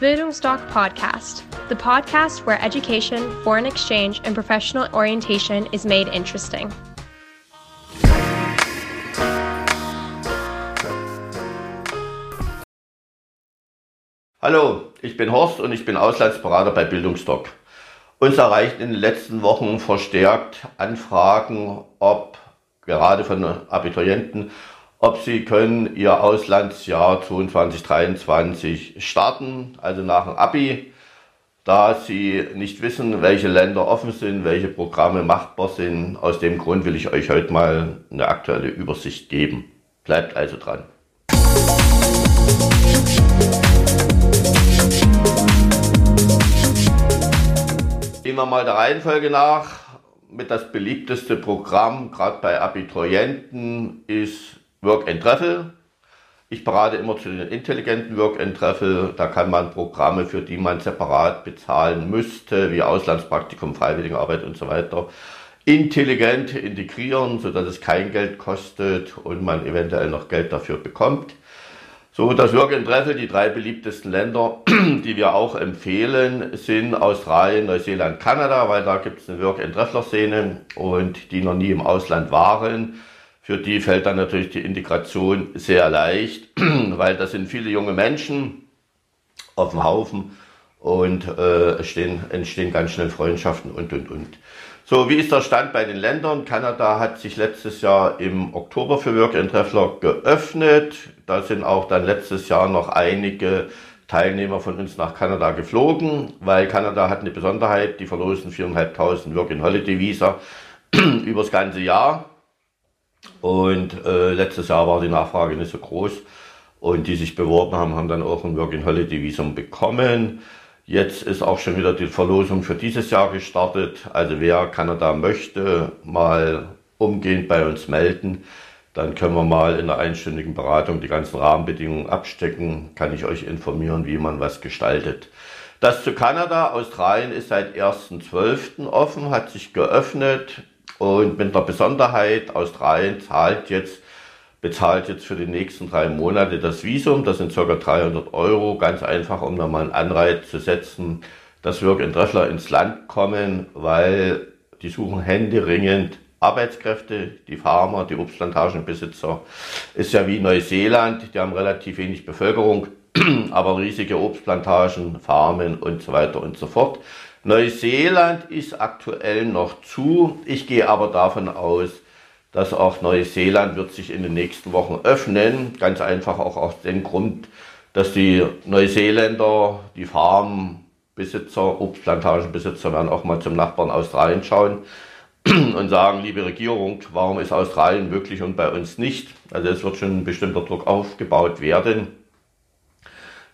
Bildungsdoc Podcast, the podcast where education, foreign exchange, and professional orientation is made interesting. Hallo, ich bin Horst und ich bin Auslandsberater bei Bildungsdoc. Uns erreichten in den letzten Wochen verstärkt Anfragen, ob gerade von Abiturienten, ob sie können ihr Auslandsjahr 2023 starten, also nach dem Abi, da sie nicht wissen, welche Länder offen sind, welche Programme machbar sind. Aus dem Grund will ich euch heute mal eine aktuelle Übersicht geben. Bleibt also dran. Gehen wir mal der Reihenfolge nach. Mit das beliebteste Programm, gerade bei Abiturienten, ist Work and Travel. Ich berate immer zu den intelligenten Work and Travel. Da kann man Programme, für die man separat bezahlen müsste, wie Auslandspraktikum, Freiwilligenarbeit und so weiter, intelligent integrieren, sodass es kein Geld kostet und man eventuell noch Geld dafür bekommt. So, das Work and Travel, die drei beliebtesten Länder, die wir auch empfehlen, sind Australien, Neuseeland, Kanada, weil da gibt es eine Work and Traveler Szene und die noch nie im Ausland waren. Für die fällt dann natürlich die Integration sehr leicht, weil das sind viele junge Menschen auf dem Haufen und äh, entstehen, entstehen ganz schnell Freundschaften und und und. So, wie ist der Stand bei den Ländern? Kanada hat sich letztes Jahr im Oktober für Work and Traveler geöffnet. Da sind auch dann letztes Jahr noch einige Teilnehmer von uns nach Kanada geflogen, weil Kanada hat eine Besonderheit, die verlosen 4.500 Work and Holiday Visa übers ganze Jahr. Und äh, letztes Jahr war die Nachfrage nicht so groß. Und die sich beworben haben, haben dann auch ein Work and Holiday Visum bekommen. Jetzt ist auch schon wieder die Verlosung für dieses Jahr gestartet. Also wer Kanada möchte, mal umgehend bei uns melden. Dann können wir mal in der einstündigen Beratung die ganzen Rahmenbedingungen abstecken. Kann ich euch informieren, wie man was gestaltet. Das zu Kanada. Australien ist seit 1.12. offen, hat sich geöffnet. Und mit der Besonderheit, Australien zahlt jetzt bezahlt jetzt für die nächsten drei Monate das Visum. Das sind ca. 300 Euro. Ganz einfach, um nochmal einen Anreiz zu setzen, dass Work and Traveler ins Land kommen, weil die suchen händeringend Arbeitskräfte, die Farmer, die Obstplantagenbesitzer. Ist ja wie Neuseeland, die haben relativ wenig Bevölkerung, aber riesige Obstplantagen, Farmen und so weiter und so fort. Neuseeland ist aktuell noch zu. Ich gehe aber davon aus, dass auch Neuseeland wird sich in den nächsten Wochen öffnen. Ganz einfach auch aus dem Grund, dass die Neuseeländer, die Farmbesitzer, Obstplantagenbesitzer werden auch mal zum Nachbarn Australien schauen und sagen, liebe Regierung, warum ist Australien möglich und bei uns nicht? Also es wird schon ein bestimmter Druck aufgebaut werden,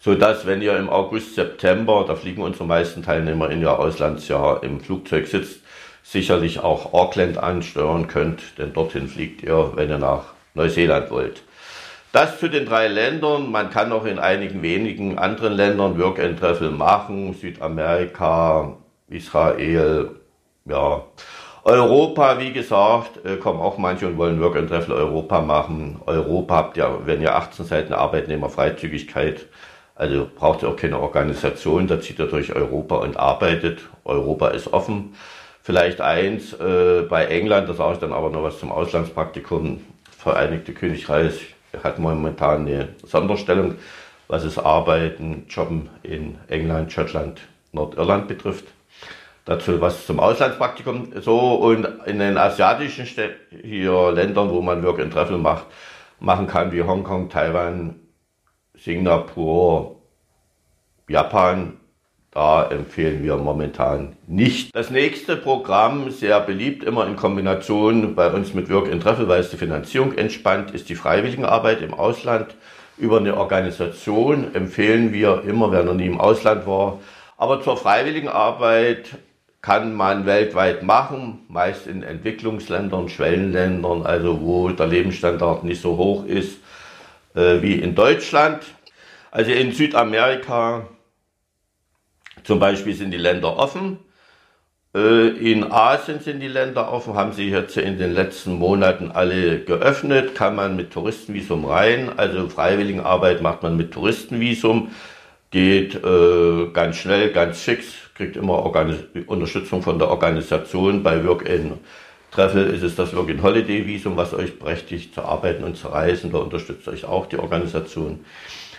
so dass wenn ihr im August, September, da fliegen unsere meisten Teilnehmer in ihr Auslandsjahr im Flugzeug sitzt, sicherlich auch Auckland ansteuern könnt, denn dorthin fliegt ihr, wenn ihr nach Neuseeland wollt. Das zu den drei Ländern. Man kann auch in einigen wenigen anderen Ländern Work and Travel machen. Südamerika, Israel, ja. Europa, wie gesagt, äh, kommen auch manche und wollen Work and Travel Europa machen. Europa habt ihr, wenn ihr 18 Seiten Arbeitnehmerfreizügigkeit, also braucht ihr auch keine Organisation, da zieht ihr durch Europa und arbeitet. Europa ist offen. Vielleicht eins äh, bei England, da sage ich dann aber noch was zum Auslandspraktikum. Vereinigte Königreich hat momentan eine Sonderstellung, was es Arbeiten, Jobben in England, Schottland, Nordirland betrifft. Dazu was zum Auslandspraktikum. So, und in den asiatischen Städten, hier Ländern, wo man Work and Travel macht, machen kann, wie Hongkong, Taiwan, Singapur, Japan, da empfehlen wir momentan nicht. Das nächste Programm, sehr beliebt, immer in Kombination bei uns mit Work in Treffel, weil es die Finanzierung entspannt, ist die Freiwilligenarbeit im Ausland. Über eine Organisation empfehlen wir immer, wenn er nie im Ausland war. Aber zur Freiwilligenarbeit kann man weltweit machen, meist in Entwicklungsländern, Schwellenländern, also wo der Lebensstandard nicht so hoch ist äh, wie in Deutschland. Also in Südamerika zum Beispiel sind die Länder offen. Äh, in Asien sind die Länder offen, haben sie jetzt in den letzten Monaten alle geöffnet, kann man mit Touristenvisum rein, also Freiwilligenarbeit macht man mit Touristenvisum. geht äh, ganz schnell, ganz fix, kriegt immer Organis Unterstützung von der Organisation. Bei Work in Treffel ist es das Work in Holiday Visum, was euch berechtigt zu arbeiten und zu reisen. Da unterstützt euch auch die Organisation.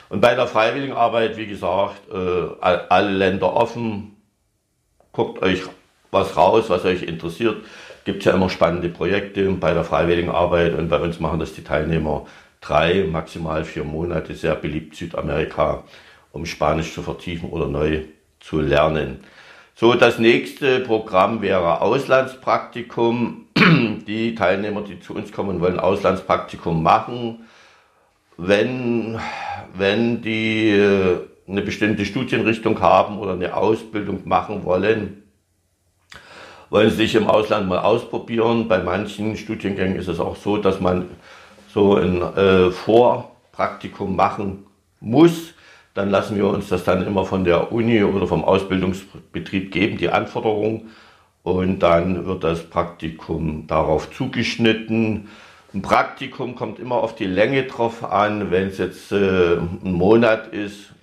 Und bei der Freiwilligenarbeit, wie gesagt, äh, alle Länder offen. Guckt euch was raus, was euch interessiert. Gibt ja immer spannende Projekte bei der Freiwilligenarbeit und bei uns machen das die Teilnehmer drei, maximal vier Monate, sehr beliebt Südamerika, um Spanisch zu vertiefen oder neu zu lernen. So, das nächste Programm wäre Auslandspraktikum. Die Teilnehmer, die zu uns kommen, wollen Auslandspraktikum machen. Wenn, wenn die äh, eine bestimmte Studienrichtung haben oder eine Ausbildung machen wollen, wollen sie sich im Ausland mal ausprobieren. Bei manchen Studiengängen ist es auch so, dass man so ein äh, Vorpraktikum machen muss. Dann lassen wir uns das dann immer von der Uni oder vom Ausbildungsbetrieb geben, die Anforderungen. Und dann wird das Praktikum darauf zugeschnitten. Ein Praktikum kommt immer auf die Länge drauf an. Wenn es jetzt äh, ein Monat ist,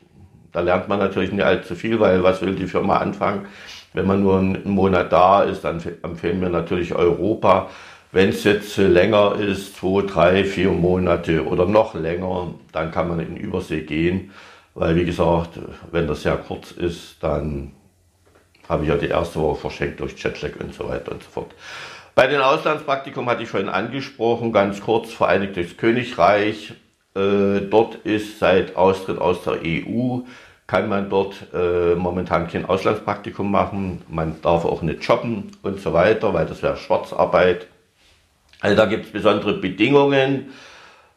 da lernt man natürlich nicht allzu viel, weil was will die Firma anfangen? Wenn man nur einen Monat da ist, dann empfehlen wir natürlich Europa. Wenn es jetzt länger ist, zwei, drei, vier Monate oder noch länger, dann kann man in Übersee gehen. Weil, wie gesagt, wenn das sehr kurz ist, dann habe ich ja die erste Woche verschenkt durch Jetlag und so weiter und so fort. Bei den Auslandspraktikum hatte ich vorhin angesprochen, ganz kurz, Vereinigtes Königreich. Äh, dort ist seit Austritt aus der EU kann man dort äh, momentan kein Auslandspraktikum machen. Man darf auch nicht jobben und so weiter, weil das wäre Schwarzarbeit. Also da gibt es besondere Bedingungen.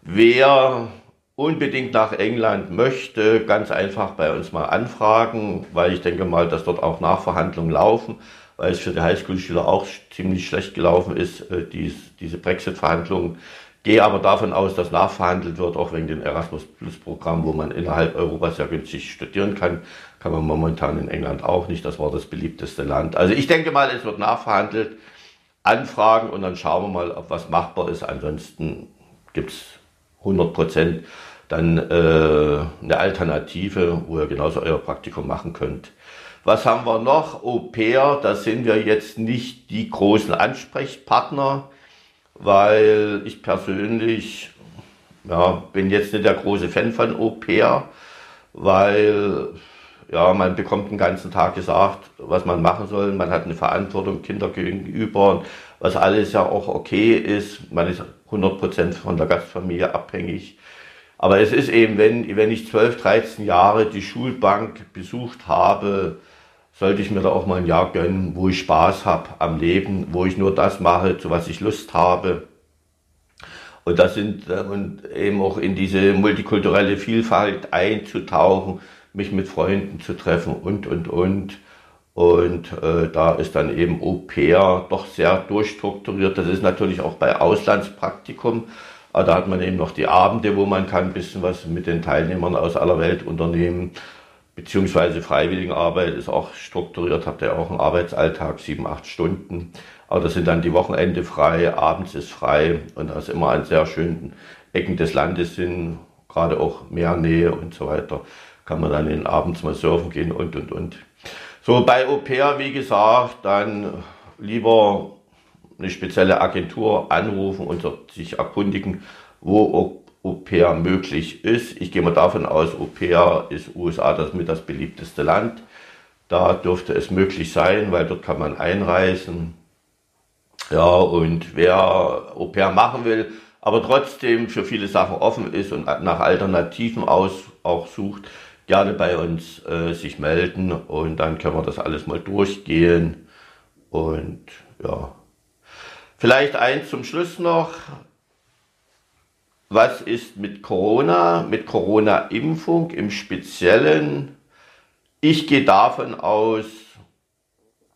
Wer unbedingt nach England möchte, ganz einfach bei uns mal anfragen, weil ich denke mal, dass dort auch Nachverhandlungen laufen, weil es für die Highschool-Schüler auch ziemlich schlecht gelaufen ist, äh, dies, diese Brexit-Verhandlungen. Gehe aber davon aus, dass nachverhandelt wird, auch wegen dem Erasmus Plus Programm, wo man innerhalb Europas sehr günstig studieren kann. Kann man momentan in England auch nicht. Das war das beliebteste Land. Also ich denke mal, es wird nachverhandelt, anfragen und dann schauen wir mal, ob was machbar ist. Ansonsten gibt es 100 Prozent dann äh, eine Alternative, wo ihr genauso euer Praktikum machen könnt. Was haben wir noch? Au pair, da sind wir jetzt nicht die großen Ansprechpartner weil ich persönlich ja, bin jetzt nicht der große Fan von Au pair, weil ja, man bekommt den ganzen Tag gesagt, was man machen soll. Man hat eine Verantwortung Kinder gegenüber, was alles ja auch okay ist. Man ist 100% von der Gastfamilie abhängig. Aber es ist eben, wenn, wenn ich 12, 13 Jahre die Schulbank besucht habe, sollte ich mir da auch mal ein Jahr gönnen, wo ich Spaß habe am Leben, wo ich nur das mache, zu was ich Lust habe. Und das sind äh, und eben auch in diese multikulturelle Vielfalt einzutauchen, mich mit Freunden zu treffen und und und. Und äh, da ist dann eben Au pair doch sehr durchstrukturiert. Das ist natürlich auch bei Auslandspraktikum. Aber da hat man eben noch die Abende, wo man kann ein bisschen was mit den Teilnehmern aus aller Welt unternehmen beziehungsweise Freiwilligenarbeit ist auch strukturiert, habt ihr auch einen Arbeitsalltag, sieben, acht Stunden. Aber das sind dann die Wochenende frei, abends ist frei und da ist immer an sehr schönen Ecken des Landes sind, gerade auch Meernähe und so weiter, kann man dann abends mal surfen gehen und und und. So bei Au pair, wie gesagt, dann lieber eine spezielle Agentur anrufen und sich erkundigen, wo Au pair möglich ist. Ich gehe mal davon aus, Au pair ist USA das mit das beliebteste Land. Da dürfte es möglich sein, weil dort kann man einreisen. Ja, und wer Au pair machen will, aber trotzdem für viele Sachen offen ist und nach Alternativen aus auch sucht, gerne bei uns äh, sich melden und dann können wir das alles mal durchgehen. Und ja, vielleicht eins zum Schluss noch was ist mit Corona, mit Corona-Impfung im Speziellen. Ich gehe davon aus,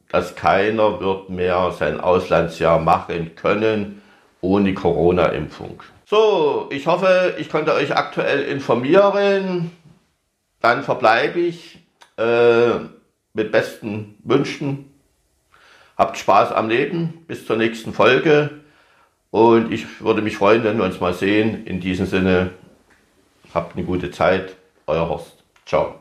dass keiner wird mehr sein Auslandsjahr machen können ohne Corona-Impfung. So, ich hoffe, ich konnte euch aktuell informieren. Dann verbleibe ich äh, mit besten Wünschen. Habt Spaß am Leben. Bis zur nächsten Folge. Und ich würde mich freuen, wenn wir uns mal sehen. In diesem Sinne, habt eine gute Zeit. Euer Horst. Ciao.